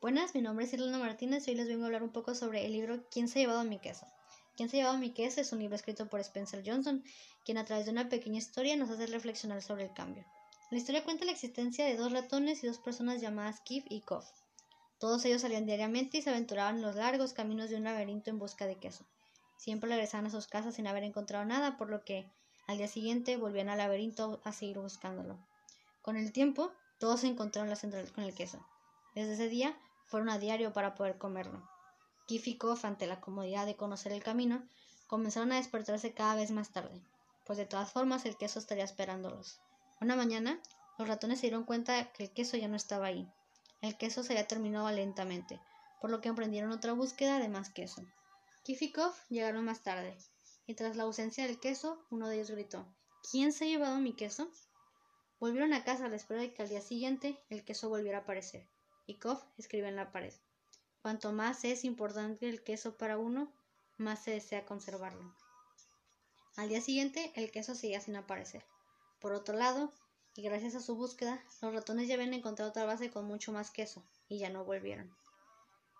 Buenas, mi nombre es Irlanda Martínez y hoy les vengo a hablar un poco sobre el libro ¿Quién se ha llevado mi queso? ¿Quién se ha llevado mi queso? es un libro escrito por Spencer Johnson, quien a través de una pequeña historia nos hace reflexionar sobre el cambio. La historia cuenta la existencia de dos ratones y dos personas llamadas Kif y Kof. Todos ellos salían diariamente y se aventuraban en los largos caminos de un laberinto en busca de queso. Siempre regresaban a sus casas sin haber encontrado nada, por lo que al día siguiente volvían al laberinto a seguir buscándolo. Con el tiempo, todos se encontraron la central con el queso. Desde ese día fueron a diario para poder comerlo. Kif ante la comodidad de conocer el camino, comenzaron a despertarse cada vez más tarde, pues de todas formas el queso estaría esperándolos. Una mañana, los ratones se dieron cuenta que el queso ya no estaba ahí. El queso se había terminado lentamente, por lo que emprendieron otra búsqueda de más queso. Kif llegaron más tarde, y tras la ausencia del queso, uno de ellos gritó ¿Quién se ha llevado mi queso? Volvieron a casa a la espera de que al día siguiente el queso volviera a aparecer y Koff escribe en la pared. Cuanto más es importante el queso para uno, más se desea conservarlo. Al día siguiente, el queso seguía sin aparecer. Por otro lado, y gracias a su búsqueda, los ratones ya habían encontrado otra base con mucho más queso, y ya no volvieron.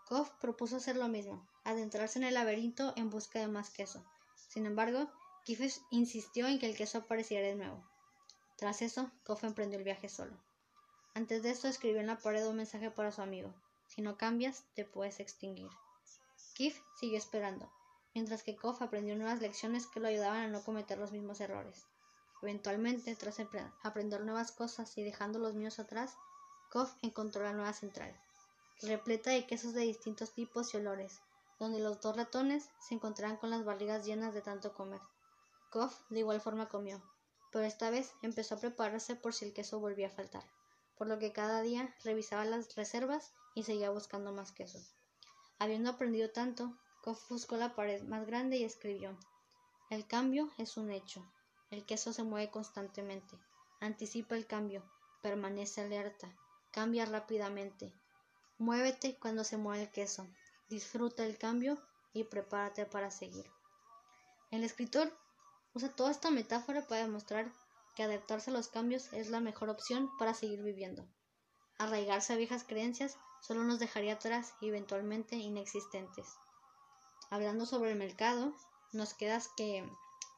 Koff propuso hacer lo mismo, adentrarse en el laberinto en busca de más queso. Sin embargo, Kiffes insistió en que el queso apareciera de nuevo. Tras eso, Koff emprendió el viaje solo. Antes de esto escribió en la pared un mensaje para su amigo. Si no cambias, te puedes extinguir. Kif siguió esperando, mientras que Kof aprendió nuevas lecciones que lo ayudaban a no cometer los mismos errores. Eventualmente, tras aprender nuevas cosas y dejando los míos atrás, Kof encontró la nueva central, repleta de quesos de distintos tipos y olores, donde los dos ratones se encontraban con las barrigas llenas de tanto comer. Kof de igual forma comió, pero esta vez empezó a prepararse por si el queso volvía a faltar por lo que cada día revisaba las reservas y seguía buscando más quesos. Habiendo aprendido tanto, Kof buscó la pared más grande y escribió El cambio es un hecho. El queso se mueve constantemente. Anticipa el cambio. Permanece alerta. Cambia rápidamente. Muévete cuando se mueve el queso. Disfruta el cambio y prepárate para seguir. El escritor usa toda esta metáfora para demostrar que adaptarse a los cambios es la mejor opción para seguir viviendo. Arraigarse a viejas creencias solo nos dejaría atrás y eventualmente inexistentes. Hablando sobre el mercado, nos queda que,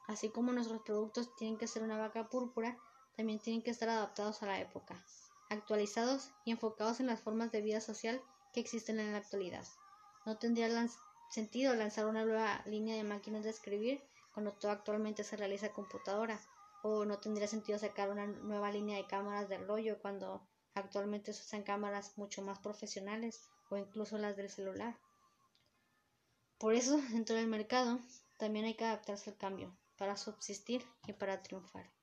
así como nuestros productos tienen que ser una vaca púrpura, también tienen que estar adaptados a la época, actualizados y enfocados en las formas de vida social que existen en la actualidad. No tendría sentido lanzar una nueva línea de máquinas de escribir cuando todo actualmente se realiza computadora, o no tendría sentido sacar una nueva línea de cámaras de rollo cuando actualmente se usan cámaras mucho más profesionales o incluso las del celular. Por eso, dentro del mercado, también hay que adaptarse al cambio para subsistir y para triunfar.